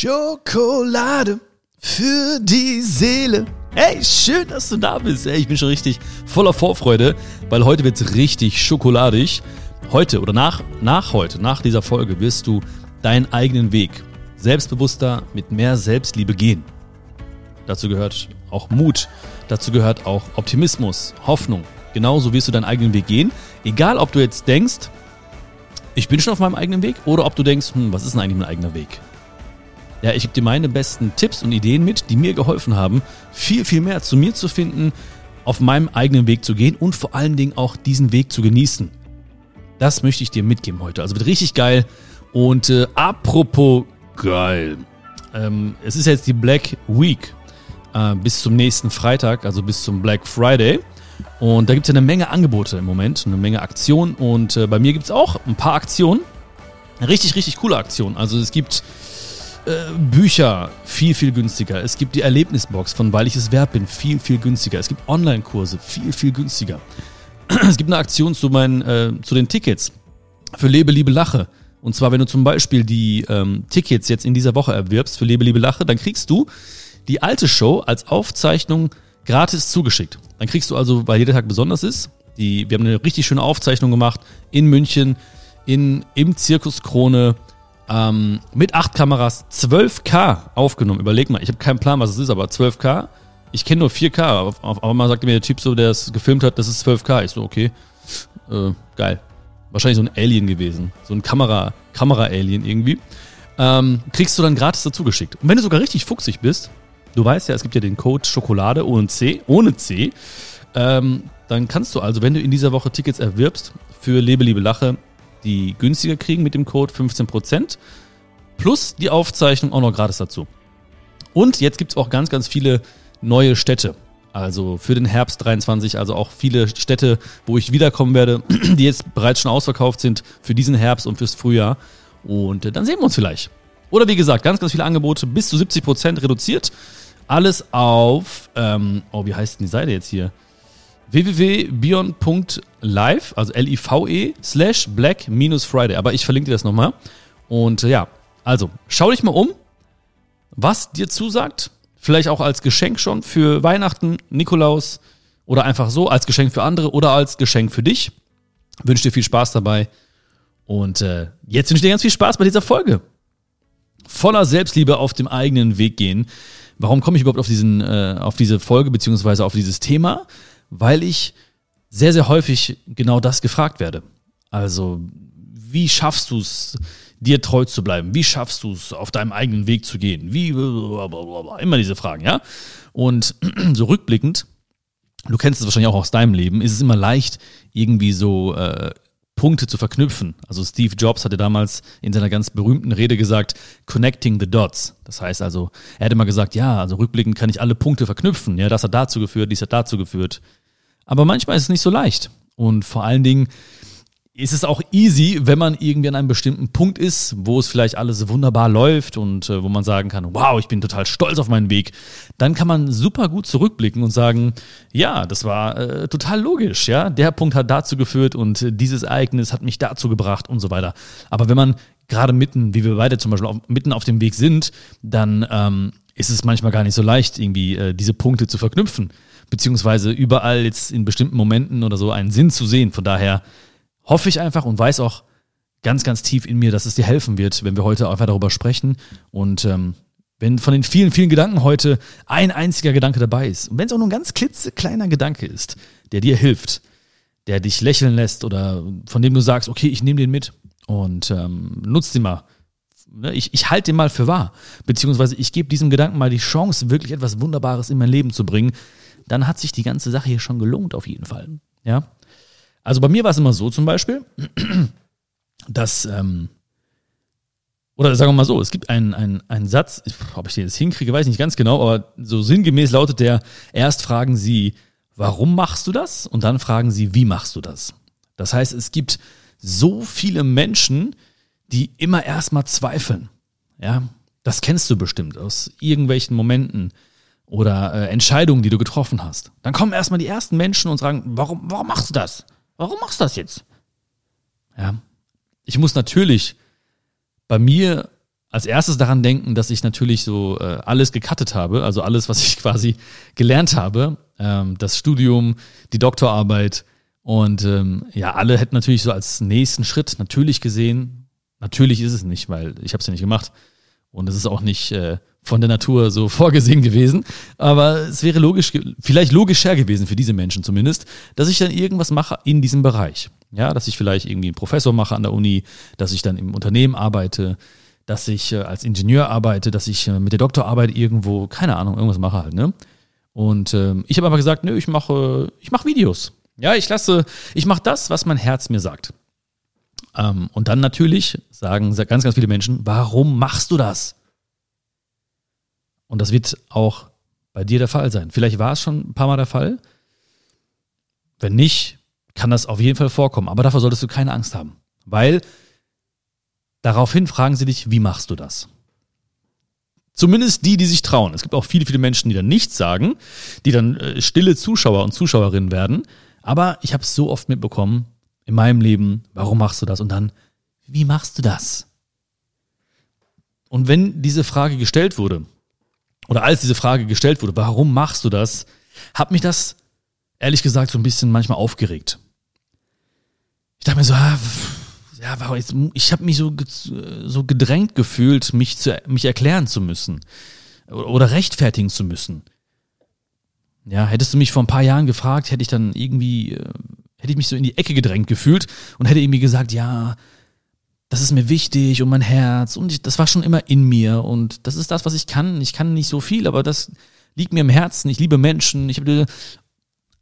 Schokolade für die Seele. Hey, schön, dass du da bist. Hey, ich bin schon richtig voller Vorfreude, weil heute wird es richtig schokoladig. Heute oder nach, nach heute, nach dieser Folge, wirst du deinen eigenen Weg selbstbewusster mit mehr Selbstliebe gehen. Dazu gehört auch Mut, dazu gehört auch Optimismus, Hoffnung. Genauso wirst du deinen eigenen Weg gehen. Egal, ob du jetzt denkst, ich bin schon auf meinem eigenen Weg oder ob du denkst, hm, was ist denn eigentlich mein eigener Weg? Ja, ich gebe dir meine besten Tipps und Ideen mit, die mir geholfen haben, viel, viel mehr zu mir zu finden, auf meinem eigenen Weg zu gehen und vor allen Dingen auch diesen Weg zu genießen. Das möchte ich dir mitgeben heute. Also wird richtig geil. Und äh, apropos geil. Ähm, es ist jetzt die Black Week äh, bis zum nächsten Freitag, also bis zum Black Friday. Und da gibt es ja eine Menge Angebote im Moment, eine Menge Aktionen. Und äh, bei mir gibt es auch ein paar Aktionen. Richtig, richtig coole Aktionen. Also es gibt Bücher viel, viel günstiger. Es gibt die Erlebnisbox von Weil ich es wert bin, viel, viel günstiger. Es gibt Online-Kurse, viel, viel günstiger. Es gibt eine Aktion zu, meinen, äh, zu den Tickets für Lebe, Liebe, Lache. Und zwar, wenn du zum Beispiel die ähm, Tickets jetzt in dieser Woche erwirbst für Lebe, Liebe, Lache, dann kriegst du die alte Show als Aufzeichnung gratis zugeschickt. Dann kriegst du also, weil jeder Tag besonders ist, die, wir haben eine richtig schöne Aufzeichnung gemacht in München, in, im Zirkus Krone, ähm, mit acht Kameras 12K aufgenommen. Überleg mal, ich habe keinen Plan, was es ist, aber 12K. Ich kenne nur 4K, aber, aber mal sagte mir der Typ so, der es gefilmt hat, das ist 12K. Ich so, okay, äh, geil. Wahrscheinlich so ein Alien gewesen. So ein Kamera, Kamera-Alien irgendwie. Ähm, kriegst du dann gratis dazu geschickt. Und wenn du sogar richtig fuchsig bist, du weißt ja, es gibt ja den Code Schokolade ohne C, ohne C, ähm, dann kannst du also, wenn du in dieser Woche Tickets erwirbst für Lebe, Liebe, Lache, die günstiger kriegen mit dem Code 15%. Plus die Aufzeichnung auch noch gratis dazu. Und jetzt gibt es auch ganz, ganz viele neue Städte. Also für den Herbst 23, also auch viele Städte, wo ich wiederkommen werde, die jetzt bereits schon ausverkauft sind für diesen Herbst und fürs Frühjahr. Und äh, dann sehen wir uns vielleicht. Oder wie gesagt, ganz, ganz viele Angebote, bis zu 70% reduziert. Alles auf, ähm, oh, wie heißt denn die Seite jetzt hier? www.bion.live, also L-I-V-E, slash black minus Friday. Aber ich verlinke dir das nochmal. Und äh, ja, also schau dich mal um, was dir zusagt. Vielleicht auch als Geschenk schon für Weihnachten, Nikolaus oder einfach so als Geschenk für andere oder als Geschenk für dich. Wünsche dir viel Spaß dabei. Und äh, jetzt wünsche ich dir ganz viel Spaß bei dieser Folge. Voller Selbstliebe auf dem eigenen Weg gehen. Warum komme ich überhaupt auf, diesen, äh, auf diese Folge beziehungsweise auf dieses Thema? Weil ich sehr, sehr häufig genau das gefragt werde. Also, wie schaffst du es, dir treu zu bleiben? Wie schaffst du es, auf deinem eigenen Weg zu gehen? Wie, immer diese Fragen, ja? Und so rückblickend, du kennst es wahrscheinlich auch aus deinem Leben, ist es immer leicht, irgendwie so äh, Punkte zu verknüpfen. Also Steve Jobs hatte damals in seiner ganz berühmten Rede gesagt, connecting the dots. Das heißt also, er hat immer gesagt, ja, also rückblickend kann ich alle Punkte verknüpfen. Ja, das hat dazu geführt, dies hat dazu geführt. Aber manchmal ist es nicht so leicht. Und vor allen Dingen ist es auch easy, wenn man irgendwie an einem bestimmten Punkt ist, wo es vielleicht alles wunderbar läuft und äh, wo man sagen kann, wow, ich bin total stolz auf meinen Weg. Dann kann man super gut zurückblicken und sagen, ja, das war äh, total logisch, ja. Der Punkt hat dazu geführt und äh, dieses Ereignis hat mich dazu gebracht und so weiter. Aber wenn man gerade mitten, wie wir beide zum Beispiel auf, mitten auf dem Weg sind, dann ähm, ist es manchmal gar nicht so leicht, irgendwie äh, diese Punkte zu verknüpfen beziehungsweise überall jetzt in bestimmten Momenten oder so einen Sinn zu sehen. Von daher hoffe ich einfach und weiß auch ganz, ganz tief in mir, dass es dir helfen wird, wenn wir heute einfach darüber sprechen. Und ähm, wenn von den vielen, vielen Gedanken heute ein einziger Gedanke dabei ist, und wenn es auch nur ein ganz klitzekleiner Gedanke ist, der dir hilft, der dich lächeln lässt oder von dem du sagst, okay, ich nehme den mit und ähm, nutze den mal. Ne, ich, ich halte den mal für wahr. Beziehungsweise ich gebe diesem Gedanken mal die Chance, wirklich etwas Wunderbares in mein Leben zu bringen, dann hat sich die ganze Sache hier schon gelohnt, auf jeden Fall. Ja. Also bei mir war es immer so zum Beispiel, dass, ähm, oder sagen wir mal so, es gibt einen, einen, einen Satz, ob ich den jetzt hinkriege, weiß ich nicht ganz genau, aber so sinngemäß lautet der, erst fragen sie, warum machst du das? Und dann fragen sie, wie machst du das? Das heißt, es gibt so viele Menschen, die immer erstmal zweifeln. Ja, das kennst du bestimmt aus irgendwelchen Momenten, oder äh, Entscheidungen, die du getroffen hast. Dann kommen erstmal die ersten Menschen und sagen, warum, warum machst du das? Warum machst du das jetzt? Ja. Ich muss natürlich bei mir als erstes daran denken, dass ich natürlich so äh, alles gecuttet habe, also alles, was ich quasi gelernt habe, ähm, das Studium, die Doktorarbeit und ähm, ja, alle hätten natürlich so als nächsten Schritt natürlich gesehen, natürlich ist es nicht, weil ich habe es ja nicht gemacht und es ist auch nicht äh, von der Natur so vorgesehen gewesen, aber es wäre logisch, vielleicht logischer gewesen für diese Menschen zumindest, dass ich dann irgendwas mache in diesem Bereich. Ja, dass ich vielleicht irgendwie einen Professor mache an der Uni, dass ich dann im Unternehmen arbeite, dass ich äh, als Ingenieur arbeite, dass ich äh, mit der Doktorarbeit irgendwo, keine Ahnung, irgendwas mache halt, ne? Und ähm, ich habe aber gesagt, nö, ich mache, ich mache Videos. Ja, ich lasse, ich mache das, was mein Herz mir sagt. Ähm, und dann natürlich sagen ganz, ganz viele Menschen, warum machst du das? Und das wird auch bei dir der Fall sein. Vielleicht war es schon ein paar Mal der Fall. Wenn nicht, kann das auf jeden Fall vorkommen. Aber davor solltest du keine Angst haben. Weil Daraufhin fragen sie dich, wie machst du das? Zumindest die, die sich trauen. Es gibt auch viele, viele Menschen, die dann nichts sagen, die dann äh, stille Zuschauer und Zuschauerinnen werden. Aber ich habe es so oft mitbekommen in meinem Leben, warum machst du das? Und dann, wie machst du das? Und wenn diese Frage gestellt wurde, oder als diese Frage gestellt wurde, warum machst du das, hat mich das ehrlich gesagt so ein bisschen manchmal aufgeregt. Ich dachte mir so, ah, ja, jetzt, ich habe mich so, so gedrängt gefühlt, mich, zu, mich erklären zu müssen oder rechtfertigen zu müssen. Ja, hättest du mich vor ein paar Jahren gefragt, hätte ich dann irgendwie, äh, hätte ich mich so in die Ecke gedrängt gefühlt und hätte irgendwie gesagt, ja, das ist mir wichtig und mein Herz und ich, das war schon immer in mir und das ist das, was ich kann. Ich kann nicht so viel, aber das liegt mir im Herzen. Ich liebe Menschen. Ich habe,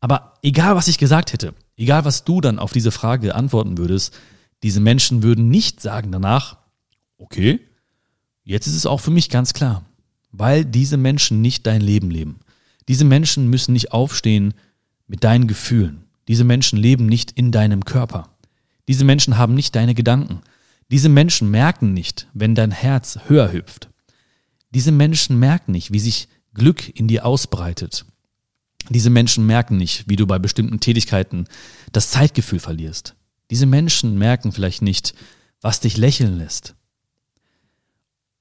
aber egal, was ich gesagt hätte, egal, was du dann auf diese Frage antworten würdest, diese Menschen würden nicht sagen danach, okay, jetzt ist es auch für mich ganz klar, weil diese Menschen nicht dein Leben leben. Diese Menschen müssen nicht aufstehen mit deinen Gefühlen. Diese Menschen leben nicht in deinem Körper. Diese Menschen haben nicht deine Gedanken. Diese Menschen merken nicht, wenn dein Herz höher hüpft. Diese Menschen merken nicht, wie sich Glück in dir ausbreitet. Diese Menschen merken nicht, wie du bei bestimmten Tätigkeiten das Zeitgefühl verlierst. Diese Menschen merken vielleicht nicht, was dich lächeln lässt.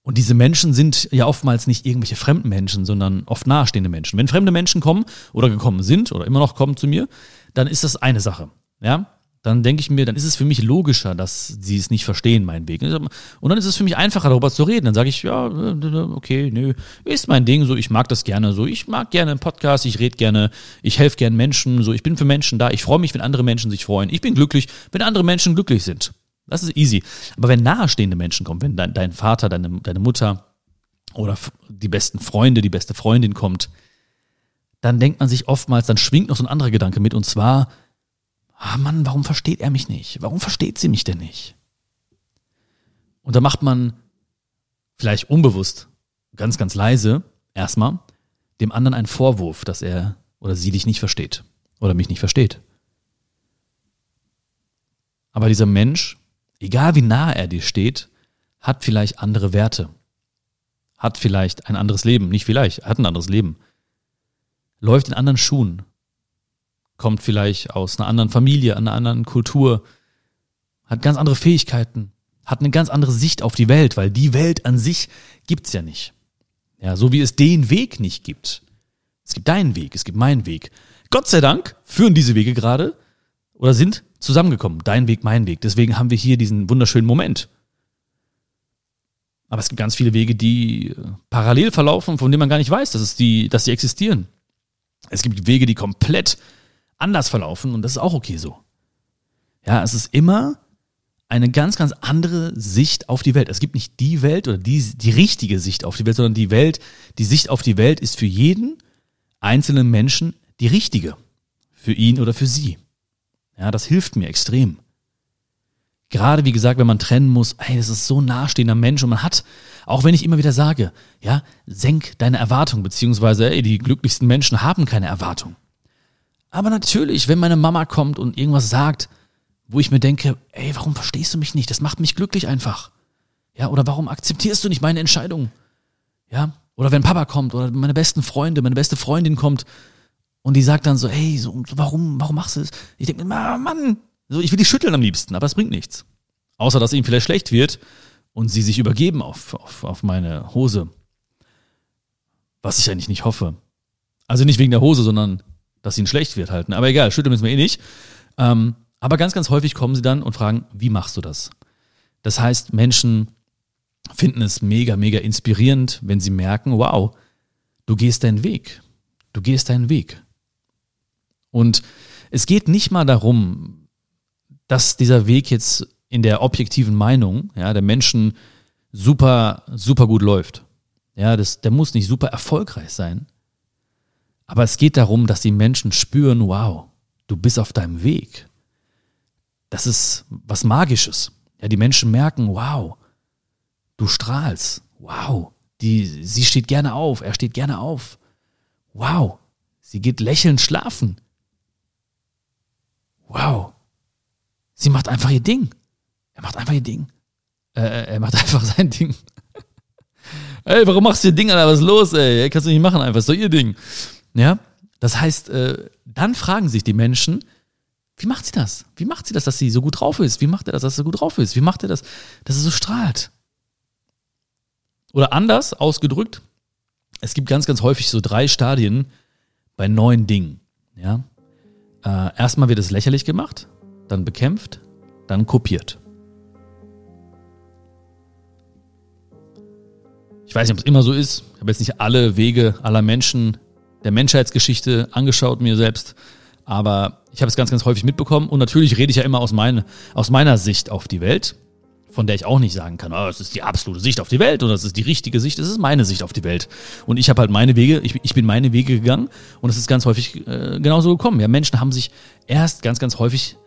Und diese Menschen sind ja oftmals nicht irgendwelche fremden Menschen, sondern oft nahestehende Menschen. Wenn fremde Menschen kommen oder gekommen sind oder immer noch kommen zu mir, dann ist das eine Sache. Ja, dann denke ich mir, dann ist es für mich logischer, dass sie es nicht verstehen, meinen Weg. Und dann ist es für mich einfacher, darüber zu reden. Dann sage ich, ja, okay, nö, ist mein Ding, so, ich mag das gerne, so, ich mag gerne einen Podcast, ich rede gerne, ich helfe gerne Menschen, so, ich bin für Menschen da, ich freue mich, wenn andere Menschen sich freuen. Ich bin glücklich, wenn andere Menschen glücklich sind. Das ist easy. Aber wenn nahestehende Menschen kommen, wenn dein, dein Vater, deine, deine Mutter oder die besten Freunde, die beste Freundin kommt, dann denkt man sich oftmals, dann schwingt noch so ein anderer Gedanke mit, und zwar, ah Mann, warum versteht er mich nicht? Warum versteht sie mich denn nicht? Und da macht man vielleicht unbewusst, ganz, ganz leise, erstmal, dem anderen einen Vorwurf, dass er oder sie dich nicht versteht oder mich nicht versteht. Aber dieser Mensch, egal wie nah er dir steht, hat vielleicht andere Werte, hat vielleicht ein anderes Leben, nicht vielleicht, hat ein anderes Leben, läuft in anderen Schuhen, kommt vielleicht aus einer anderen Familie, einer anderen Kultur, hat ganz andere Fähigkeiten, hat eine ganz andere Sicht auf die Welt, weil die Welt an sich gibt's ja nicht. Ja, so wie es den Weg nicht gibt. Es gibt deinen Weg, es gibt meinen Weg. Gott sei Dank führen diese Wege gerade oder sind zusammengekommen. Dein Weg, mein Weg. Deswegen haben wir hier diesen wunderschönen Moment. Aber es gibt ganz viele Wege, die äh, parallel verlaufen, von denen man gar nicht weiß, dass, es die, dass sie existieren. Es gibt Wege, die komplett anders verlaufen und das ist auch okay so. Ja, es ist immer eine ganz, ganz andere Sicht auf die Welt. Es gibt nicht die Welt oder die, die richtige Sicht auf die Welt, sondern die Welt, die Sicht auf die Welt ist für jeden einzelnen Menschen die richtige. Für ihn oder für sie. Ja, das hilft mir extrem. Gerade wie gesagt, wenn man trennen muss, ey, das ist so ein nahestehender Mensch und man hat, auch wenn ich immer wieder sage, ja, senk deine Erwartung, beziehungsweise, ey, die glücklichsten Menschen haben keine Erwartung. Aber natürlich, wenn meine Mama kommt und irgendwas sagt, wo ich mir denke, ey, warum verstehst du mich nicht? Das macht mich glücklich einfach. Ja, oder warum akzeptierst du nicht meine Entscheidung? Ja, oder wenn Papa kommt oder meine besten Freunde, meine beste Freundin kommt und die sagt dann so, hey, so, warum, warum machst du das? Ich denke mir, Mann, so, ich will die schütteln am liebsten, aber es bringt nichts. Außer, dass ihm vielleicht schlecht wird und sie sich übergeben auf, auf, auf meine Hose. Was ich eigentlich nicht hoffe. Also nicht wegen der Hose, sondern dass ihnen schlecht wird halt. Ne? Aber egal, schütteln müssen wir eh nicht. Ähm, aber ganz, ganz häufig kommen sie dann und fragen, wie machst du das? Das heißt, Menschen finden es mega, mega inspirierend, wenn sie merken, wow, du gehst deinen Weg. Du gehst deinen Weg. Und es geht nicht mal darum, dass dieser Weg jetzt in der objektiven Meinung ja, der Menschen super, super gut läuft. Ja, das, der muss nicht super erfolgreich sein. Aber es geht darum, dass die Menschen spüren, wow, du bist auf deinem Weg. Das ist was Magisches. Ja, die Menschen merken, wow, du strahlst. Wow, die, sie steht gerne auf, er steht gerne auf. Wow, sie geht lächelnd schlafen. Wow, sie macht einfach ihr Ding. Er macht einfach ihr Ding. Äh, äh er macht einfach sein Ding. ey, warum machst du ihr Ding, Alter? Was ist los, ey? Kannst du nicht machen einfach, ist doch ihr Ding. Ja, das heißt, äh, dann fragen sich die Menschen, wie macht sie das? Wie macht sie das, dass sie so gut drauf ist? Wie macht er das, dass er so gut drauf ist? Wie macht er das, dass er so strahlt? Oder anders ausgedrückt, es gibt ganz, ganz häufig so drei Stadien bei neuen Dingen. Ja? Äh, erstmal wird es lächerlich gemacht, dann bekämpft, dann kopiert. Ich weiß nicht, ob es immer so ist. Ich habe jetzt nicht alle Wege aller Menschen der Menschheitsgeschichte angeschaut, mir selbst. Aber ich habe es ganz, ganz häufig mitbekommen. Und natürlich rede ich ja immer aus, mein, aus meiner Sicht auf die Welt, von der ich auch nicht sagen kann, oh, es ist die absolute Sicht auf die Welt oder es ist die richtige Sicht. Es ist meine Sicht auf die Welt. Und ich habe halt meine Wege, ich, ich bin meine Wege gegangen und es ist ganz häufig äh, genauso gekommen. Ja, Menschen haben sich erst ganz, ganz häufig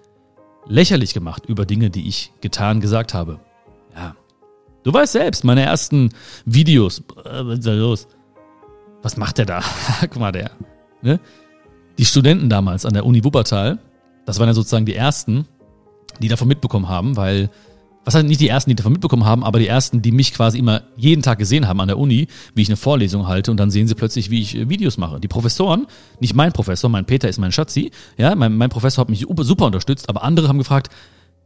lächerlich gemacht über Dinge, die ich getan, gesagt habe. Du weißt selbst, meine ersten Videos, äh, was ist da los? was macht der da? Guck mal, der. Ne? Die Studenten damals an der Uni Wuppertal, das waren ja sozusagen die ersten, die davon mitbekommen haben, weil, was heißt nicht die ersten, die davon mitbekommen haben, aber die ersten, die mich quasi immer jeden Tag gesehen haben an der Uni, wie ich eine Vorlesung halte und dann sehen sie plötzlich, wie ich äh, Videos mache. Die Professoren, nicht mein Professor, mein Peter ist mein Schatzi, ja, mein, mein Professor hat mich super unterstützt, aber andere haben gefragt,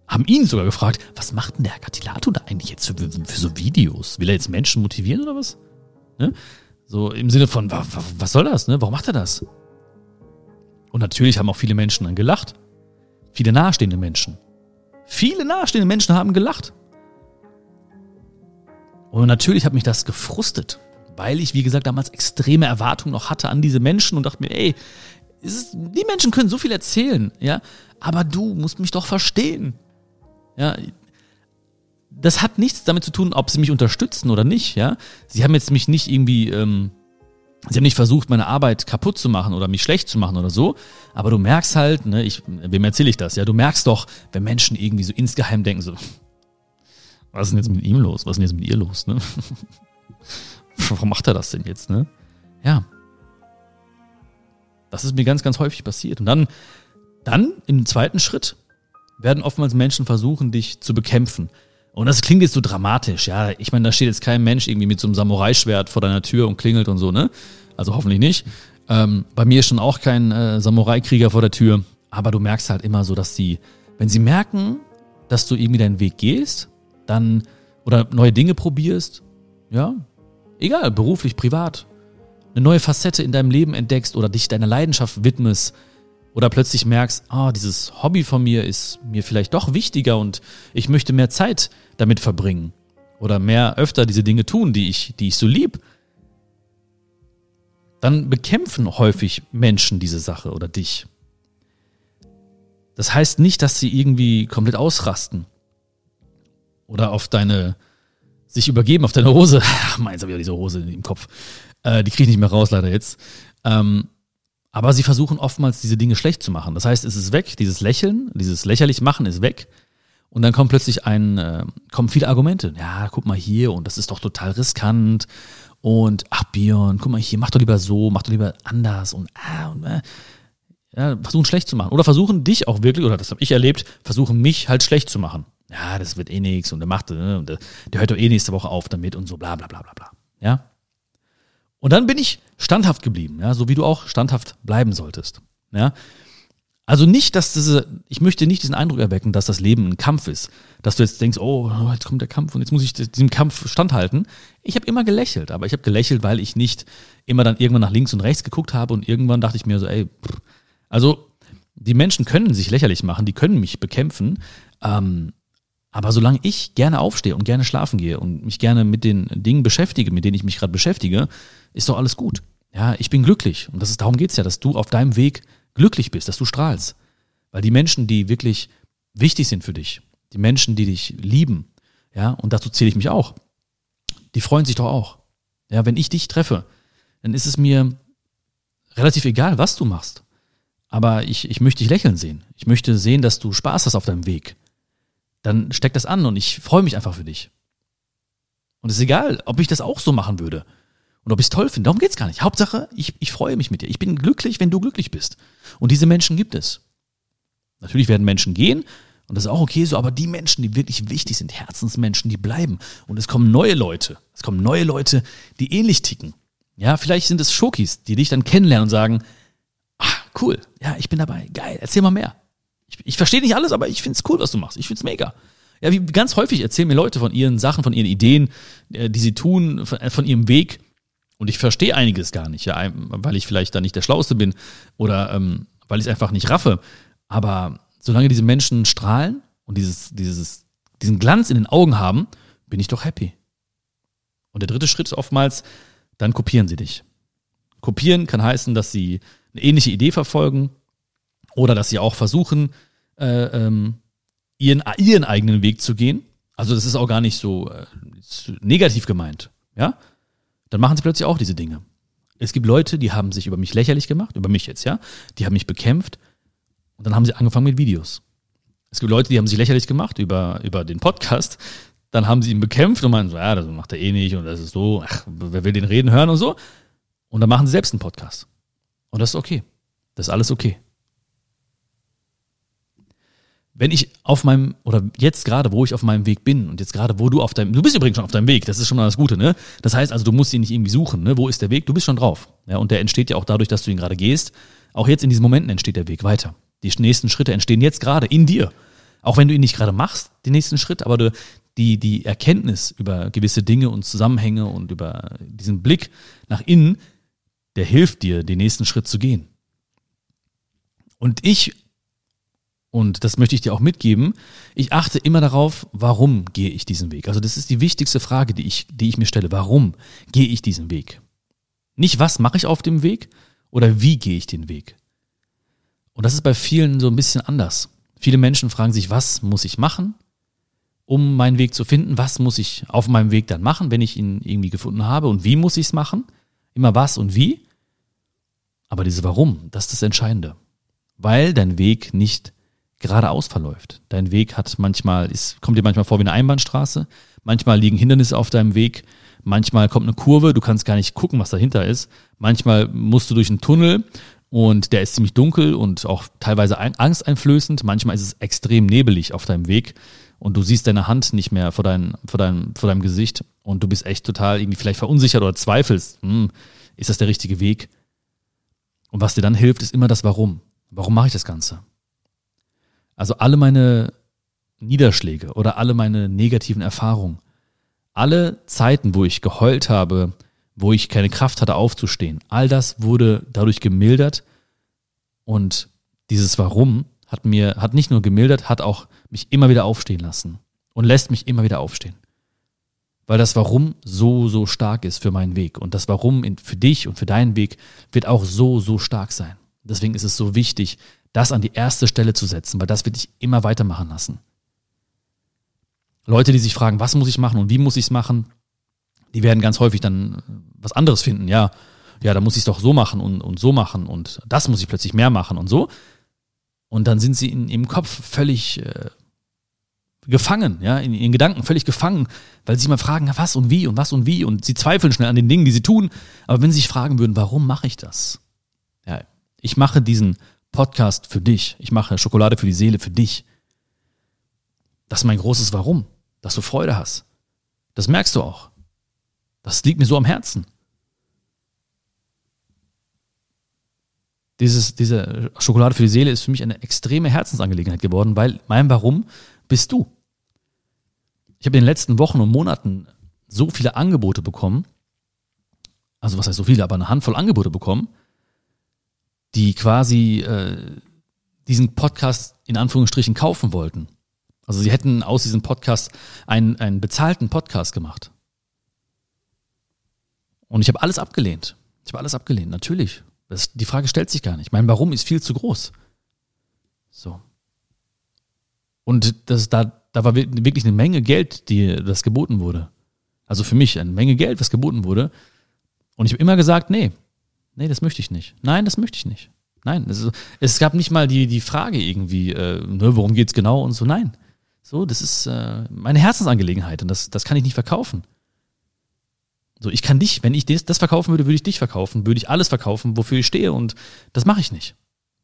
haben ihn sogar gefragt, was macht denn der Katilato da eigentlich jetzt für, für so Videos? Will er jetzt Menschen motivieren oder was? Ne? So im Sinne von, was soll das, ne? Warum macht er das? Und natürlich haben auch viele Menschen dann gelacht. Viele nahestehende Menschen. Viele nahestehende Menschen haben gelacht. Und natürlich hat mich das gefrustet, weil ich, wie gesagt, damals extreme Erwartungen noch hatte an diese Menschen und dachte mir, ey, ist, die Menschen können so viel erzählen, ja, aber du musst mich doch verstehen. Ja, das hat nichts damit zu tun, ob sie mich unterstützen oder nicht, ja. Sie haben jetzt mich nicht irgendwie, ähm, sie haben nicht versucht, meine Arbeit kaputt zu machen oder mich schlecht zu machen oder so. Aber du merkst halt, ne, ich, wem erzähle ich das? Ja, du merkst doch, wenn Menschen irgendwie so insgeheim denken, so, was ist denn jetzt mit ihm los? Was ist denn jetzt mit ihr los, ne? Warum macht er das denn jetzt, ne? Ja. Das ist mir ganz, ganz häufig passiert. Und dann, dann im zweiten Schritt werden oftmals Menschen versuchen, dich zu bekämpfen. Und das klingt jetzt so dramatisch, ja. Ich meine, da steht jetzt kein Mensch irgendwie mit so einem Samurai-Schwert vor deiner Tür und klingelt und so, ne? Also hoffentlich nicht. Ähm, bei mir ist schon auch kein äh, Samurai-Krieger vor der Tür. Aber du merkst halt immer so, dass die, wenn sie merken, dass du irgendwie deinen Weg gehst, dann oder neue Dinge probierst, ja, egal, beruflich, privat, eine neue Facette in deinem Leben entdeckst oder dich deiner Leidenschaft widmest, oder plötzlich merkst, ah, dieses Hobby von mir ist mir vielleicht doch wichtiger und ich möchte mehr Zeit damit verbringen oder mehr öfter diese Dinge tun, die ich, die ich so lieb, dann bekämpfen häufig Menschen diese Sache oder dich. Das heißt nicht, dass sie irgendwie komplett ausrasten oder auf deine, sich übergeben auf deine Hose. Meins habe ich diese Hose im Kopf. Äh, die kriege ich nicht mehr raus, leider jetzt. Ähm, aber sie versuchen oftmals diese Dinge schlecht zu machen. Das heißt, es ist weg, dieses Lächeln, dieses lächerlich machen ist weg. Und dann kommt plötzlich ein, äh, kommen viele Argumente. Ja, guck mal hier und das ist doch total riskant. Und ach Björn, guck mal hier, mach doch lieber so, mach doch lieber anders und ah und äh. Ja, versuchen schlecht zu machen. Oder versuchen dich auch wirklich, oder das habe ich erlebt, versuchen mich halt schlecht zu machen. Ja, das wird eh nichts und der macht, ne, und der, der hört doch eh nächste Woche auf damit und so bla bla bla bla bla. Ja. Und dann bin ich standhaft geblieben, ja, so wie du auch standhaft bleiben solltest. Ja. Also nicht, dass diese, ich möchte nicht diesen Eindruck erwecken, dass das Leben ein Kampf ist. Dass du jetzt denkst, oh, jetzt kommt der Kampf und jetzt muss ich diesem Kampf standhalten. Ich habe immer gelächelt, aber ich habe gelächelt, weil ich nicht immer dann irgendwann nach links und rechts geguckt habe und irgendwann dachte ich mir so, ey, pff. also die Menschen können sich lächerlich machen, die können mich bekämpfen, ähm, aber solange ich gerne aufstehe und gerne schlafen gehe und mich gerne mit den Dingen beschäftige, mit denen ich mich gerade beschäftige, ist doch alles gut. Ja, ich bin glücklich. Und das ist, darum geht's ja, dass du auf deinem Weg glücklich bist, dass du strahlst. Weil die Menschen, die wirklich wichtig sind für dich, die Menschen, die dich lieben, ja, und dazu zähle ich mich auch, die freuen sich doch auch. Ja, wenn ich dich treffe, dann ist es mir relativ egal, was du machst. Aber ich, ich möchte dich lächeln sehen. Ich möchte sehen, dass du Spaß hast auf deinem Weg dann steckt das an und ich freue mich einfach für dich. Und es ist egal, ob ich das auch so machen würde und ob ich es toll finde. Darum geht's gar nicht. Hauptsache, ich, ich freue mich mit dir. Ich bin glücklich, wenn du glücklich bist. Und diese Menschen gibt es. Natürlich werden Menschen gehen und das ist auch okay so, aber die Menschen, die wirklich wichtig sind, Herzensmenschen, die bleiben. Und es kommen neue Leute. Es kommen neue Leute, die ähnlich ticken. Ja, vielleicht sind es Schokis, die dich dann kennenlernen und sagen, ah, cool, ja, ich bin dabei, geil, erzähl mal mehr. Ich, ich verstehe nicht alles, aber ich finde es cool, was du machst. Ich finde es mega. Ja, wie ganz häufig erzählen mir Leute von ihren Sachen, von ihren Ideen, äh, die sie tun, von, äh, von ihrem Weg. Und ich verstehe einiges gar nicht, ja, weil ich vielleicht da nicht der Schlauste bin oder ähm, weil ich es einfach nicht raffe. Aber solange diese Menschen strahlen und dieses, dieses, diesen Glanz in den Augen haben, bin ich doch happy. Und der dritte Schritt ist oftmals, dann kopieren sie dich. Kopieren kann heißen, dass sie eine ähnliche Idee verfolgen, oder dass sie auch versuchen, äh, ähm, ihren, ihren eigenen Weg zu gehen. Also das ist auch gar nicht so äh, negativ gemeint, ja? Dann machen sie plötzlich auch diese Dinge. Es gibt Leute, die haben sich über mich lächerlich gemacht, über mich jetzt, ja? Die haben mich bekämpft und dann haben sie angefangen mit Videos. Es gibt Leute, die haben sich lächerlich gemacht über, über den Podcast, dann haben sie ihn bekämpft und meinen so, ja, das macht er eh nicht und das ist so, ach, wer will den reden hören und so. Und dann machen sie selbst einen Podcast. Und das ist okay. Das ist alles okay wenn ich auf meinem, oder jetzt gerade, wo ich auf meinem Weg bin und jetzt gerade, wo du auf deinem, du bist übrigens schon auf deinem Weg, das ist schon mal das Gute, ne? Das heißt also, du musst ihn nicht irgendwie suchen, ne? Wo ist der Weg? Du bist schon drauf. Ja, und der entsteht ja auch dadurch, dass du ihn gerade gehst. Auch jetzt in diesen Momenten entsteht der Weg weiter. Die nächsten Schritte entstehen jetzt gerade in dir. Auch wenn du ihn nicht gerade machst, die nächsten Schritte, aber du, die, die Erkenntnis über gewisse Dinge und Zusammenhänge und über diesen Blick nach innen, der hilft dir, den nächsten Schritt zu gehen. Und ich und das möchte ich dir auch mitgeben, ich achte immer darauf, warum gehe ich diesen Weg. Also das ist die wichtigste Frage, die ich, die ich mir stelle. Warum gehe ich diesen Weg? Nicht, was mache ich auf dem Weg oder wie gehe ich den Weg? Und das ist bei vielen so ein bisschen anders. Viele Menschen fragen sich, was muss ich machen, um meinen Weg zu finden? Was muss ich auf meinem Weg dann machen, wenn ich ihn irgendwie gefunden habe? Und wie muss ich es machen? Immer was und wie? Aber dieses Warum, das ist das Entscheidende. Weil dein Weg nicht geradeaus verläuft. Dein Weg hat manchmal, es kommt dir manchmal vor wie eine Einbahnstraße, manchmal liegen Hindernisse auf deinem Weg, manchmal kommt eine Kurve, du kannst gar nicht gucken, was dahinter ist. Manchmal musst du durch einen Tunnel und der ist ziemlich dunkel und auch teilweise angsteinflößend. Manchmal ist es extrem nebelig auf deinem Weg und du siehst deine Hand nicht mehr vor, dein, vor, deinem, vor deinem Gesicht und du bist echt total irgendwie vielleicht verunsichert oder zweifelst, hm, ist das der richtige Weg? Und was dir dann hilft, ist immer das Warum. Warum mache ich das Ganze? Also alle meine Niederschläge oder alle meine negativen Erfahrungen, alle Zeiten, wo ich geheult habe, wo ich keine Kraft hatte aufzustehen, all das wurde dadurch gemildert und dieses Warum hat mir, hat nicht nur gemildert, hat auch mich immer wieder aufstehen lassen und lässt mich immer wieder aufstehen. Weil das Warum so, so stark ist für meinen Weg und das Warum für dich und für deinen Weg wird auch so, so stark sein. Deswegen ist es so wichtig, das an die erste Stelle zu setzen, weil das wird dich immer weitermachen lassen. Leute, die sich fragen, was muss ich machen und wie muss ich es machen, die werden ganz häufig dann äh, was anderes finden. Ja, ja, da muss ich es doch so machen und, und so machen und das muss ich plötzlich mehr machen und so. Und dann sind sie in ihrem Kopf völlig äh, gefangen, ja, in ihren Gedanken völlig gefangen, weil sie sich mal fragen, was und wie und was und wie und sie zweifeln schnell an den Dingen, die sie tun. Aber wenn sie sich fragen würden, warum mache ich das? Ja, ich mache diesen Podcast für dich. Ich mache Schokolade für die Seele für dich. Das ist mein großes Warum, dass du Freude hast. Das merkst du auch. Das liegt mir so am Herzen. dieses, diese Schokolade für die Seele ist für mich eine extreme Herzensangelegenheit geworden, weil mein Warum bist du. Ich habe in den letzten Wochen und Monaten so viele Angebote bekommen, also was heißt so viele, aber eine Handvoll Angebote bekommen, die quasi äh, diesen Podcast in Anführungsstrichen kaufen wollten. Also sie hätten aus diesem Podcast einen, einen bezahlten Podcast gemacht. Und ich habe alles abgelehnt. Ich habe alles abgelehnt, natürlich. Das, die Frage stellt sich gar nicht. Mein Warum ist viel zu groß. So. Und das, da, da war wirklich eine Menge Geld, die das geboten wurde. Also für mich eine Menge Geld, was geboten wurde. Und ich habe immer gesagt, nee, nee, das möchte ich nicht. Nein, das möchte ich nicht. Nein, ist, es gab nicht mal die, die Frage irgendwie, äh, ne, worum geht's genau und so. Nein, so, das ist äh, meine Herzensangelegenheit und das, das kann ich nicht verkaufen. So, ich kann dich, wenn ich das, das verkaufen würde, würde ich dich verkaufen, würde ich alles verkaufen, wofür ich stehe und das mache ich nicht.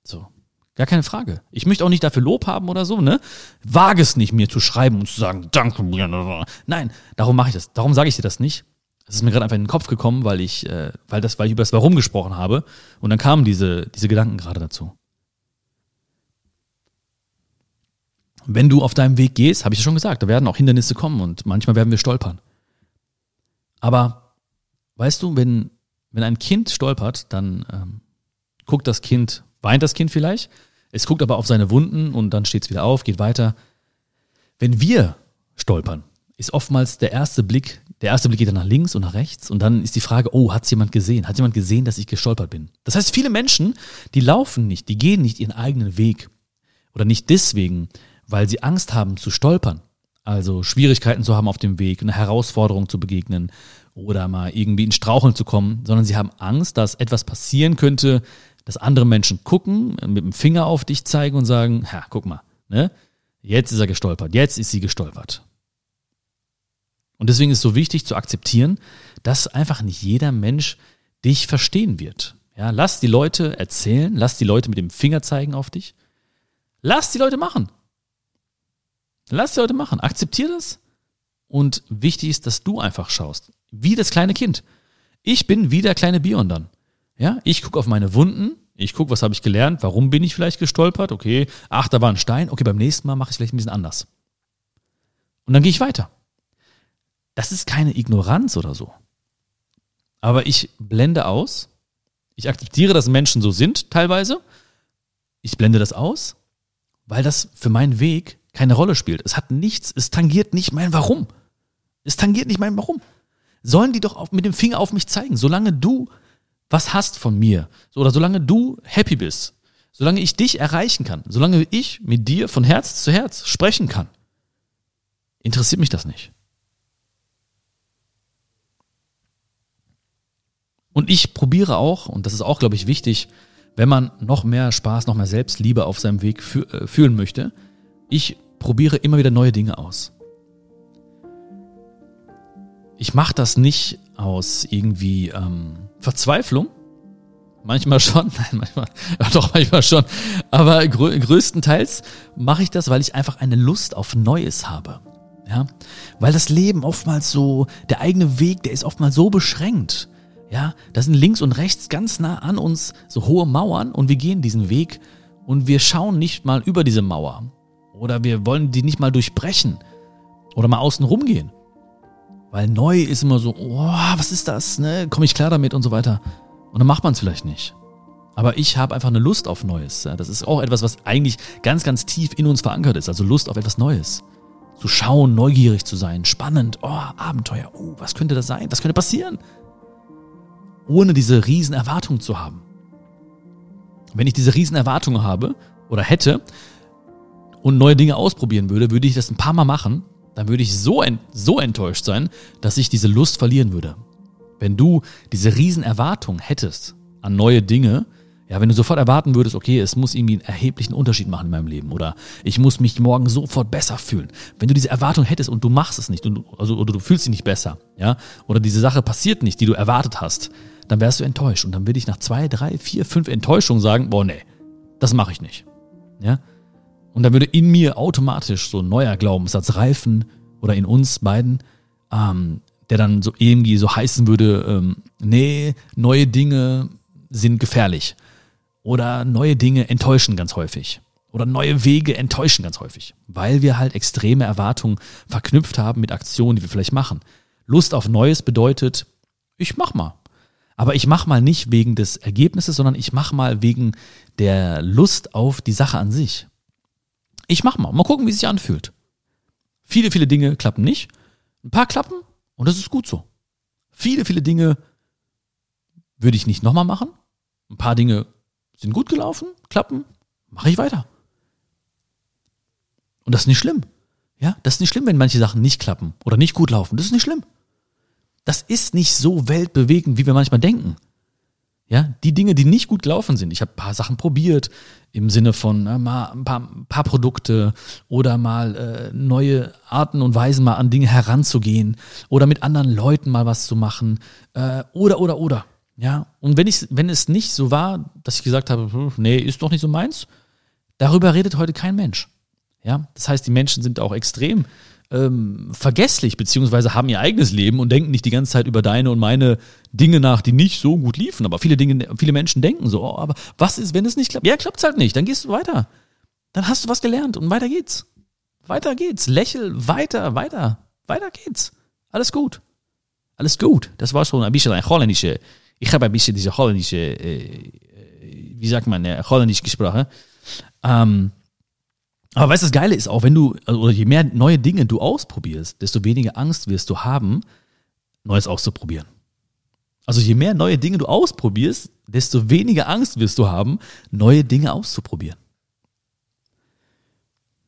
So. Gar keine Frage. Ich möchte auch nicht dafür Lob haben oder so, ne? Wage es nicht, mir zu schreiben und zu sagen, danke mir. Nein, darum mache ich das. Darum sage ich dir das nicht. Es ist mir gerade einfach in den Kopf gekommen, weil ich, äh, weil das, weil ich über das Warum gesprochen habe. Und dann kamen diese, diese Gedanken gerade dazu. Wenn du auf deinem Weg gehst, habe ich ja schon gesagt, da werden auch Hindernisse kommen und manchmal werden wir stolpern. Aber Weißt du, wenn, wenn ein Kind stolpert, dann ähm, guckt das Kind, weint das Kind vielleicht, es guckt aber auf seine Wunden und dann steht es wieder auf, geht weiter. Wenn wir stolpern, ist oftmals der erste Blick, der erste Blick geht dann nach links und nach rechts und dann ist die Frage, oh, hat jemand gesehen? Hat jemand gesehen, dass ich gestolpert bin? Das heißt, viele Menschen, die laufen nicht, die gehen nicht ihren eigenen Weg oder nicht deswegen, weil sie Angst haben zu stolpern, also Schwierigkeiten zu haben auf dem Weg, eine Herausforderung zu begegnen oder mal irgendwie in Straucheln zu kommen, sondern sie haben Angst, dass etwas passieren könnte, dass andere Menschen gucken, mit dem Finger auf dich zeigen und sagen, ja, guck mal, ne? Jetzt ist er gestolpert, jetzt ist sie gestolpert. Und deswegen ist es so wichtig zu akzeptieren, dass einfach nicht jeder Mensch dich verstehen wird. Ja, lass die Leute erzählen, lass die Leute mit dem Finger zeigen auf dich. Lass die Leute machen. Lass die Leute machen. Akzeptier das. Und wichtig ist, dass du einfach schaust. Wie das kleine Kind. Ich bin wie der kleine Bion dann. Ja, ich gucke auf meine Wunden, ich gucke, was habe ich gelernt, warum bin ich vielleicht gestolpert, okay, ach, da war ein Stein, okay, beim nächsten Mal mache ich es vielleicht ein bisschen anders. Und dann gehe ich weiter. Das ist keine Ignoranz oder so. Aber ich blende aus, ich akzeptiere, dass Menschen so sind, teilweise. Ich blende das aus, weil das für meinen Weg keine Rolle spielt. Es hat nichts, es tangiert nicht mein Warum. Es tangiert nicht mein Warum sollen die doch mit dem Finger auf mich zeigen. Solange du was hast von mir, oder solange du happy bist, solange ich dich erreichen kann, solange ich mit dir von Herz zu Herz sprechen kann, interessiert mich das nicht. Und ich probiere auch, und das ist auch, glaube ich, wichtig, wenn man noch mehr Spaß, noch mehr Selbstliebe auf seinem Weg fü äh, fühlen möchte, ich probiere immer wieder neue Dinge aus ich mache das nicht aus irgendwie ähm, Verzweiflung. Manchmal schon, nein, manchmal, ja, doch manchmal schon. Aber grö größtenteils mache ich das, weil ich einfach eine Lust auf Neues habe. Ja, weil das Leben oftmals so, der eigene Weg, der ist oftmals so beschränkt. Ja, da sind links und rechts ganz nah an uns so hohe Mauern und wir gehen diesen Weg und wir schauen nicht mal über diese Mauer. Oder wir wollen die nicht mal durchbrechen oder mal außen rumgehen. Weil neu ist immer so, oh, was ist das? Ne? Komme ich klar damit und so weiter. Und dann macht man es vielleicht nicht. Aber ich habe einfach eine Lust auf Neues. Ja? Das ist auch etwas, was eigentlich ganz, ganz tief in uns verankert ist. Also Lust auf etwas Neues. Zu schauen, neugierig zu sein, spannend, oh, Abenteuer, oh, was könnte das sein? Was könnte passieren? Ohne diese riesen Erwartungen zu haben. Wenn ich diese riesen Erwartungen habe oder hätte und neue Dinge ausprobieren würde, würde ich das ein paar Mal machen dann würde ich so, ent so enttäuscht sein, dass ich diese Lust verlieren würde. Wenn du diese riesen Erwartung hättest an neue Dinge, ja, wenn du sofort erwarten würdest, okay, es muss irgendwie einen erheblichen Unterschied machen in meinem Leben oder ich muss mich morgen sofort besser fühlen. Wenn du diese Erwartung hättest und du machst es nicht, und du, also, oder du fühlst dich nicht besser, ja, oder diese Sache passiert nicht, die du erwartet hast, dann wärst du enttäuscht und dann würde ich nach zwei, drei, vier, fünf Enttäuschungen sagen, boah, nee, das mache ich nicht, ja. Und da würde in mir automatisch so ein neuer Glaubenssatz reifen oder in uns beiden, ähm, der dann so irgendwie so heißen würde, ähm, nee, neue Dinge sind gefährlich. Oder neue Dinge enttäuschen ganz häufig. Oder neue Wege enttäuschen ganz häufig. Weil wir halt extreme Erwartungen verknüpft haben mit Aktionen, die wir vielleicht machen. Lust auf Neues bedeutet, ich mach mal. Aber ich mach mal nicht wegen des Ergebnisses, sondern ich mach mal wegen der Lust auf die Sache an sich. Ich mach mal. Mal gucken, wie es sich anfühlt. Viele, viele Dinge klappen nicht. Ein paar klappen und das ist gut so. Viele, viele Dinge würde ich nicht nochmal machen. Ein paar Dinge sind gut gelaufen, klappen, mache ich weiter. Und das ist nicht schlimm. Ja, das ist nicht schlimm, wenn manche Sachen nicht klappen oder nicht gut laufen. Das ist nicht schlimm. Das ist nicht so weltbewegend, wie wir manchmal denken. Ja, die Dinge, die nicht gut gelaufen sind. Ich habe ein paar Sachen probiert im Sinne von äh, mal ein paar, ein paar Produkte oder mal äh, neue Arten und Weisen mal an Dinge heranzugehen oder mit anderen Leuten mal was zu machen äh, oder oder oder. Ja, und wenn ich wenn es nicht so war, dass ich gesagt habe, hm, nee, ist doch nicht so meins, darüber redet heute kein Mensch. Ja, das heißt, die Menschen sind auch extrem ähm, vergesslich, beziehungsweise haben ihr eigenes Leben und denken nicht die ganze Zeit über deine und meine Dinge nach, die nicht so gut liefen. Aber viele Dinge, viele Menschen denken so, oh, aber was ist, wenn es nicht klappt? Ja, klappt's halt nicht. Dann gehst du weiter. Dann hast du was gelernt und weiter geht's. Weiter geht's. Lächel weiter, weiter. Weiter geht's. Alles gut. Alles gut. Das war schon ein bisschen ein holländische, ich habe ein bisschen diese holländische, äh, wie sagt man, äh, holländisch gesprochen. Ähm, aber weißt du, das Geile ist auch, wenn du, also, oder je mehr neue Dinge du ausprobierst, desto weniger Angst wirst du haben, Neues auszuprobieren. Also je mehr neue Dinge du ausprobierst, desto weniger Angst wirst du haben, neue Dinge auszuprobieren.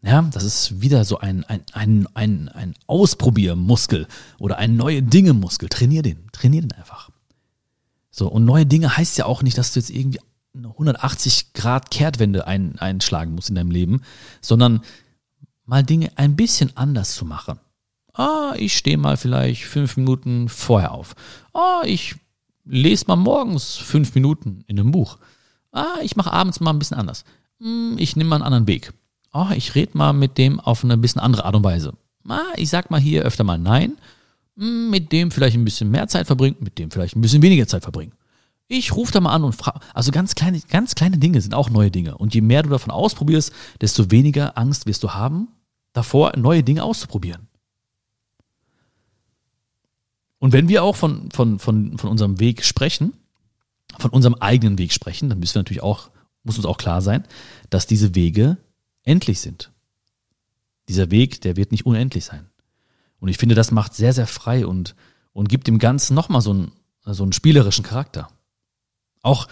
Ja, das ist wieder so ein, ein, ein, ein, ein Ausprobiermuskel oder ein neue Dinge-Muskel. Trainier den, trainier den einfach. So, und neue Dinge heißt ja auch nicht, dass du jetzt irgendwie eine 180 Grad Kehrtwende ein, einschlagen musst in deinem Leben, sondern mal Dinge ein bisschen anders zu machen. Ah, ich stehe mal vielleicht fünf Minuten vorher auf. Ah, ich lese mal morgens fünf Minuten in einem Buch. Ah, ich mache abends mal ein bisschen anders. Hm, ich nehme mal einen anderen Weg. Ah, ich rede mal mit dem auf eine bisschen andere Art und Weise. Ah, ich sag mal hier öfter mal Nein. Hm, mit dem vielleicht ein bisschen mehr Zeit verbringen, mit dem vielleicht ein bisschen weniger Zeit verbringen. Ich rufe da mal an und frage. Also ganz kleine, ganz kleine Dinge sind auch neue Dinge. Und je mehr du davon ausprobierst, desto weniger Angst wirst du haben, davor neue Dinge auszuprobieren. Und wenn wir auch von, von, von, von unserem Weg sprechen, von unserem eigenen Weg sprechen, dann müssen wir natürlich auch, muss uns auch klar sein, dass diese Wege endlich sind. Dieser Weg, der wird nicht unendlich sein. Und ich finde, das macht sehr, sehr frei und, und gibt dem Ganzen nochmal so einen, so einen spielerischen Charakter. Auch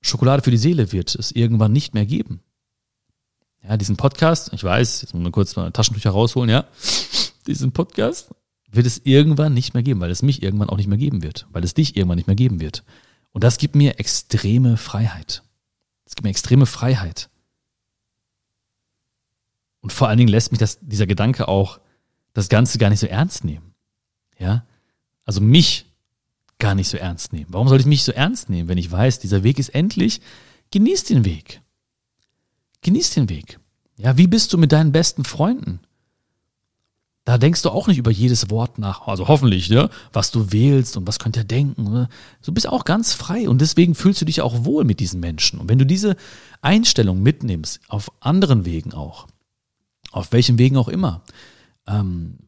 Schokolade für die Seele wird es irgendwann nicht mehr geben. Ja, diesen Podcast, ich weiß, jetzt muss man kurz mal Taschentücher rausholen, ja. Diesen Podcast wird es irgendwann nicht mehr geben, weil es mich irgendwann auch nicht mehr geben wird, weil es dich irgendwann nicht mehr geben wird. Und das gibt mir extreme Freiheit. Es gibt mir extreme Freiheit. Und vor allen Dingen lässt mich das, dieser Gedanke auch das Ganze gar nicht so ernst nehmen. Ja? Also mich gar nicht so ernst nehmen. Warum soll ich mich so ernst nehmen, wenn ich weiß, dieser Weg ist endlich? Genieß den Weg. Genieß den Weg. Ja, wie bist du mit deinen besten Freunden? Da denkst du auch nicht über jedes Wort nach, also hoffentlich, ne, was du wählst und was könnte er denken. Ne? Du bist auch ganz frei und deswegen fühlst du dich auch wohl mit diesen Menschen. Und wenn du diese Einstellung mitnimmst, auf anderen Wegen auch, auf welchen Wegen auch immer, ähm,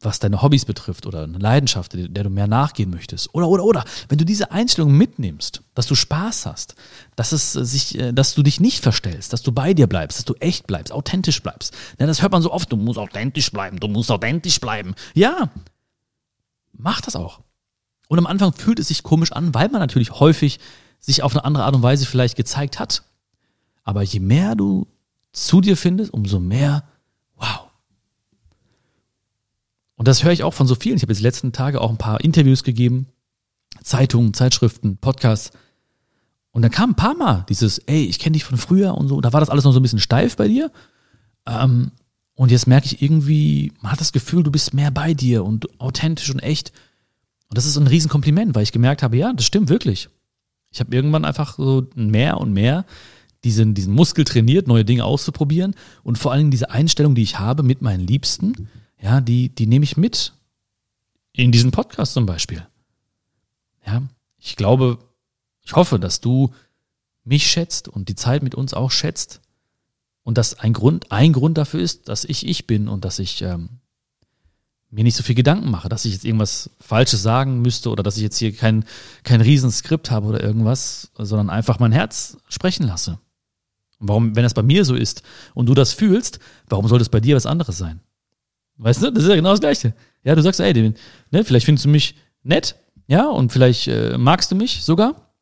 was deine Hobbys betrifft oder eine Leidenschaft, der du mehr nachgehen möchtest. Oder, oder, oder. Wenn du diese Einstellung mitnimmst, dass du Spaß hast, dass es sich, äh, dass du dich nicht verstellst, dass du bei dir bleibst, dass du echt bleibst, authentisch bleibst. Ja, das hört man so oft. Du musst authentisch bleiben, du musst authentisch bleiben. Ja. Mach das auch. Und am Anfang fühlt es sich komisch an, weil man natürlich häufig sich auf eine andere Art und Weise vielleicht gezeigt hat. Aber je mehr du zu dir findest, umso mehr, wow, und das höre ich auch von so vielen. Ich habe jetzt die letzten Tage auch ein paar Interviews gegeben, Zeitungen, Zeitschriften, Podcasts. Und dann kam ein paar Mal dieses, ey, ich kenne dich von früher und so. Da war das alles noch so ein bisschen steif bei dir. Ähm, und jetzt merke ich irgendwie, man hat das Gefühl, du bist mehr bei dir und authentisch und echt. Und das ist ein Riesenkompliment, weil ich gemerkt habe, ja, das stimmt wirklich. Ich habe irgendwann einfach so mehr und mehr diesen, diesen Muskel trainiert, neue Dinge auszuprobieren und vor allen Dingen diese Einstellung, die ich habe mit meinen Liebsten, ja, die, die nehme ich mit. In diesen Podcast zum Beispiel. Ja, ich glaube, ich hoffe, dass du mich schätzt und die Zeit mit uns auch schätzt. Und dass ein Grund, ein Grund dafür ist, dass ich ich bin und dass ich ähm, mir nicht so viel Gedanken mache, dass ich jetzt irgendwas Falsches sagen müsste oder dass ich jetzt hier kein, kein Riesenskript habe oder irgendwas, sondern einfach mein Herz sprechen lasse. Und warum, wenn das bei mir so ist und du das fühlst, warum sollte es bei dir was anderes sein? Weißt du, das ist ja genau das Gleiche. Ja, du sagst, ey, ne, vielleicht findest du mich nett, ja, und vielleicht äh, magst du mich sogar.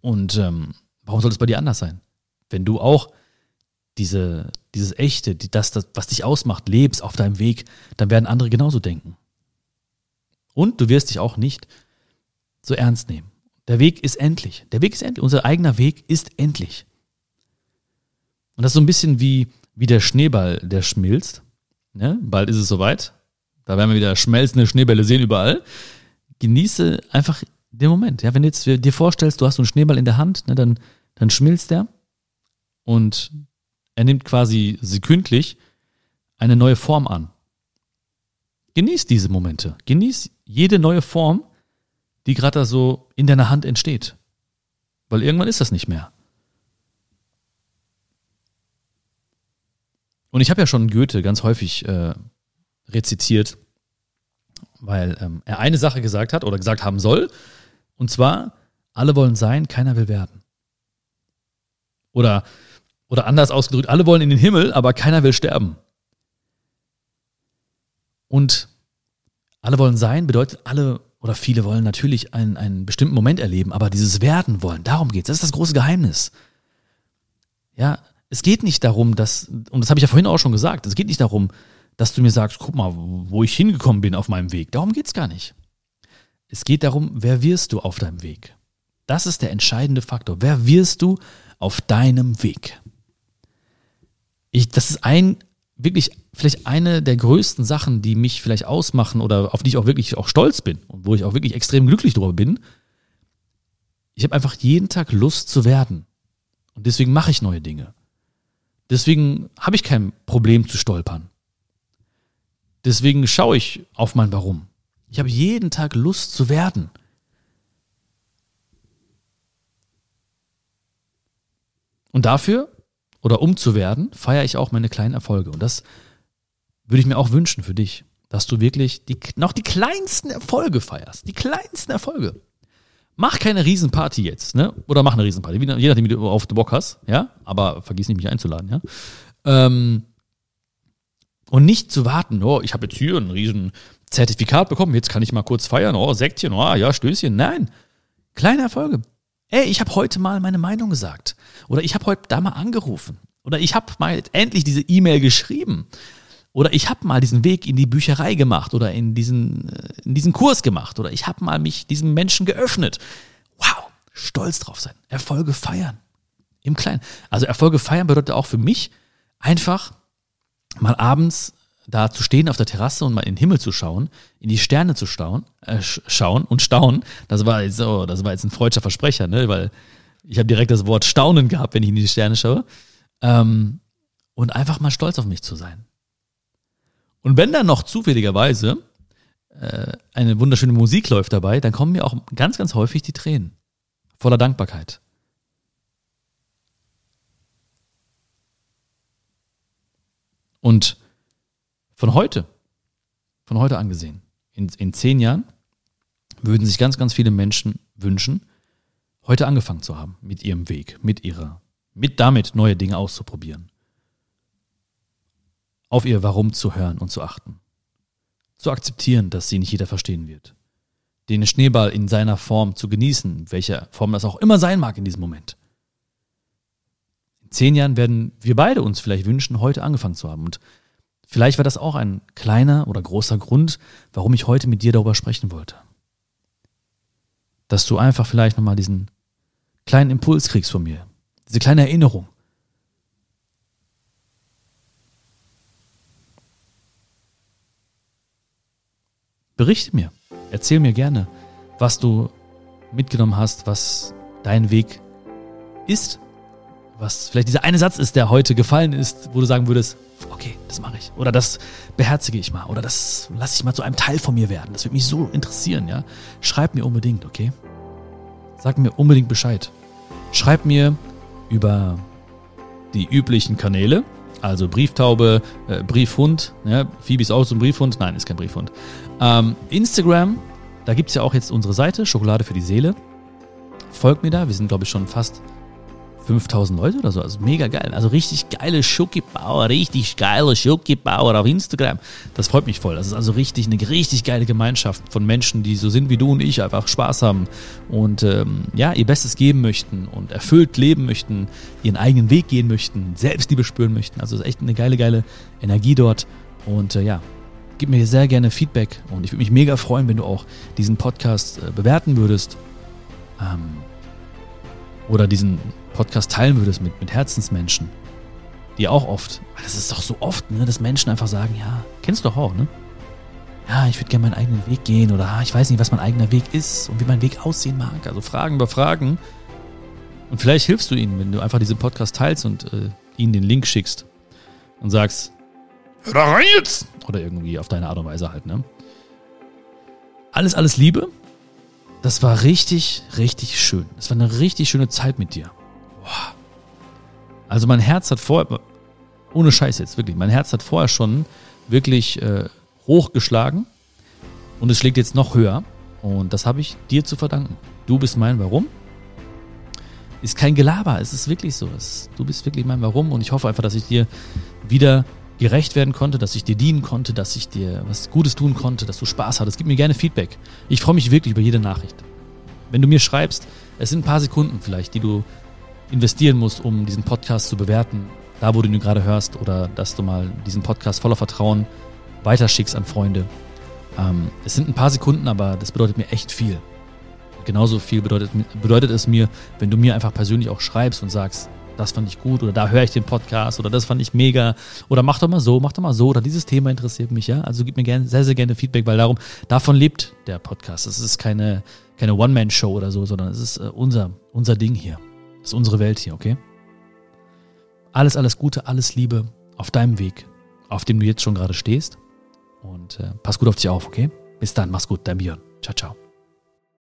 Und ähm, warum soll es bei dir anders sein? Wenn du auch diese, dieses Echte, die, das, das, was dich ausmacht, lebst auf deinem Weg, dann werden andere genauso denken. Und du wirst dich auch nicht so ernst nehmen. Der Weg ist endlich. Der Weg ist endlich. Unser eigener Weg ist endlich. Und das ist so ein bisschen wie, wie der Schneeball, der schmilzt. Ne? Bald ist es soweit. Da werden wir wieder schmelzende Schneebälle sehen überall. Genieße einfach den Moment. Ja, wenn du jetzt dir vorstellst, du hast so einen Schneeball in der Hand, ne, dann, dann schmilzt der und er nimmt quasi sekündlich eine neue Form an. Genieß diese Momente. Genieß jede neue Form, die gerade da so in deiner Hand entsteht. Weil irgendwann ist das nicht mehr. Und ich habe ja schon Goethe ganz häufig äh, rezitiert, weil ähm, er eine Sache gesagt hat oder gesagt haben soll, und zwar, alle wollen sein, keiner will werden. Oder oder anders ausgedrückt, alle wollen in den Himmel, aber keiner will sterben. Und alle wollen sein bedeutet, alle oder viele wollen natürlich einen, einen bestimmten Moment erleben, aber dieses Werden wollen, darum geht's. Das ist das große Geheimnis. Ja, es geht nicht darum, dass, und das habe ich ja vorhin auch schon gesagt, es geht nicht darum, dass du mir sagst, guck mal, wo ich hingekommen bin auf meinem Weg. Darum geht's gar nicht. Es geht darum, wer wirst du auf deinem Weg? Das ist der entscheidende Faktor. Wer wirst du auf deinem Weg? ich, das ist ein, wirklich vielleicht eine der größten Sachen, die mich vielleicht ausmachen oder auf die ich auch wirklich auch stolz bin und wo ich auch wirklich extrem glücklich drüber bin. Ich habe einfach jeden Tag Lust zu werden. Und deswegen mache ich neue Dinge. Deswegen habe ich kein Problem zu stolpern. Deswegen schaue ich auf mein Warum. Ich habe jeden Tag Lust zu werden. Und dafür oder um zu werden, feiere ich auch meine kleinen Erfolge. Und das würde ich mir auch wünschen für dich, dass du wirklich die, noch die kleinsten Erfolge feierst. Die kleinsten Erfolge. Mach keine Riesenparty jetzt, ne? Oder mach eine Riesenparty, je nachdem, wie du auf den Bock hast, ja? Aber vergiss nicht, mich einzuladen, ja? Ähm, und nicht zu warten, oh, ich habe jetzt hier ein riesen Zertifikat bekommen, jetzt kann ich mal kurz feiern, oh, Sektchen, oh, ja, Stößchen. Nein, kleine Erfolge. Ey, ich habe heute mal meine Meinung gesagt. Oder ich habe heute da mal angerufen. Oder ich habe mal endlich diese E-Mail geschrieben. Oder ich habe mal diesen Weg in die Bücherei gemacht oder in diesen, äh, in diesen Kurs gemacht. Oder ich habe mal mich diesem Menschen geöffnet. Wow, stolz drauf sein. Erfolge feiern. Im Kleinen. Also Erfolge feiern bedeutet auch für mich einfach mal abends da zu stehen auf der Terrasse und mal in den Himmel zu schauen, in die Sterne zu stauen, äh, schauen und staunen, das war jetzt so, das war jetzt ein freudscher Versprecher, ne, weil ich habe direkt das Wort Staunen gehabt, wenn ich in die Sterne schaue. Ähm, und einfach mal stolz auf mich zu sein. Und wenn dann noch zufälligerweise äh, eine wunderschöne Musik läuft dabei, dann kommen mir auch ganz, ganz häufig die Tränen voller Dankbarkeit. Und von heute, von heute angesehen, in, in zehn Jahren, würden sich ganz, ganz viele Menschen wünschen, heute angefangen zu haben mit ihrem Weg, mit ihrer, mit damit neue Dinge auszuprobieren. Auf ihr Warum zu hören und zu achten. Zu akzeptieren, dass sie nicht jeder verstehen wird. Den Schneeball in seiner Form zu genießen, welcher Form das auch immer sein mag in diesem Moment. In zehn Jahren werden wir beide uns vielleicht wünschen, heute angefangen zu haben. Und Vielleicht war das auch ein kleiner oder großer Grund, warum ich heute mit dir darüber sprechen wollte. Dass du einfach vielleicht nochmal diesen kleinen Impuls kriegst von mir, diese kleine Erinnerung. Berichte mir, erzähl mir gerne, was du mitgenommen hast, was dein Weg ist, was vielleicht dieser eine Satz ist, der heute gefallen ist, wo du sagen würdest, okay, das mache ich. Oder das beherzige ich mal. Oder das lasse ich mal zu einem Teil von mir werden. Das würde mich so interessieren, ja. Schreib mir unbedingt, okay? Sag mir unbedingt Bescheid. schreib mir über die üblichen Kanäle, also Brieftaube, äh, Briefhund, ja, Phoebe ist auch so ein Briefhund, nein, ist kein Briefhund. Ähm, Instagram, da gibt's ja auch jetzt unsere Seite, Schokolade für die Seele. Folgt mir da, wir sind glaube ich schon fast 5000 Leute oder so. Also mega geil. Also richtig geile Schokibauer, richtig geile Schokibauer auf Instagram. Das freut mich voll. Das ist also richtig eine richtig geile Gemeinschaft von Menschen, die so sind wie du und ich, einfach Spaß haben und ähm, ja, ihr Bestes geben möchten und erfüllt leben möchten, ihren eigenen Weg gehen möchten, Selbstliebe spüren möchten. Also ist echt eine geile, geile Energie dort. Und äh, ja, gib mir sehr gerne Feedback und ich würde mich mega freuen, wenn du auch diesen Podcast äh, bewerten würdest. Ähm, oder diesen Podcast teilen würdest mit, mit Herzensmenschen, die auch oft, das ist doch so oft, ne, dass Menschen einfach sagen, ja, kennst du doch auch, ne? Ja, ich würde gerne meinen eigenen Weg gehen oder ah, ich weiß nicht, was mein eigener Weg ist und wie mein Weg aussehen mag. Also Fragen über Fragen. Und vielleicht hilfst du ihnen, wenn du einfach diesen Podcast teilst und äh, ihnen den Link schickst und sagst, hör da rein jetzt! Oder irgendwie auf deine Art und Weise halt, ne? Alles, alles Liebe. Das war richtig, richtig schön. Das war eine richtig schöne Zeit mit dir. Boah. Also mein Herz hat vorher, ohne Scheiß jetzt wirklich, mein Herz hat vorher schon wirklich äh, hochgeschlagen und es schlägt jetzt noch höher. Und das habe ich dir zu verdanken. Du bist mein Warum. Ist kein Gelaber, es ist wirklich so. Es, du bist wirklich mein Warum und ich hoffe einfach, dass ich dir wieder gerecht werden konnte, dass ich dir dienen konnte, dass ich dir was Gutes tun konnte, dass du Spaß hattest. Gib mir gerne Feedback. Ich freue mich wirklich über jede Nachricht. Wenn du mir schreibst, es sind ein paar Sekunden vielleicht, die du investieren musst, um diesen Podcast zu bewerten, da wo du ihn gerade hörst, oder dass du mal diesen Podcast voller Vertrauen weiterschickst an Freunde. Ähm, es sind ein paar Sekunden, aber das bedeutet mir echt viel. Genauso viel bedeutet, bedeutet es mir, wenn du mir einfach persönlich auch schreibst und sagst, das fand ich gut oder da höre ich den Podcast oder das fand ich mega oder mach doch mal so, mach doch mal so oder dieses Thema interessiert mich, ja. Also gib mir gerne, sehr, sehr gerne Feedback, weil darum, davon lebt der Podcast. Es ist keine, keine One-Man-Show oder so, sondern es ist äh, unser, unser Ding hier. Ist unsere Welt hier, okay? Alles, alles Gute, alles Liebe auf deinem Weg, auf dem du jetzt schon gerade stehst. Und äh, pass gut auf dich auf, okay? Bis dann, mach's gut, dein Björn. Ciao, ciao.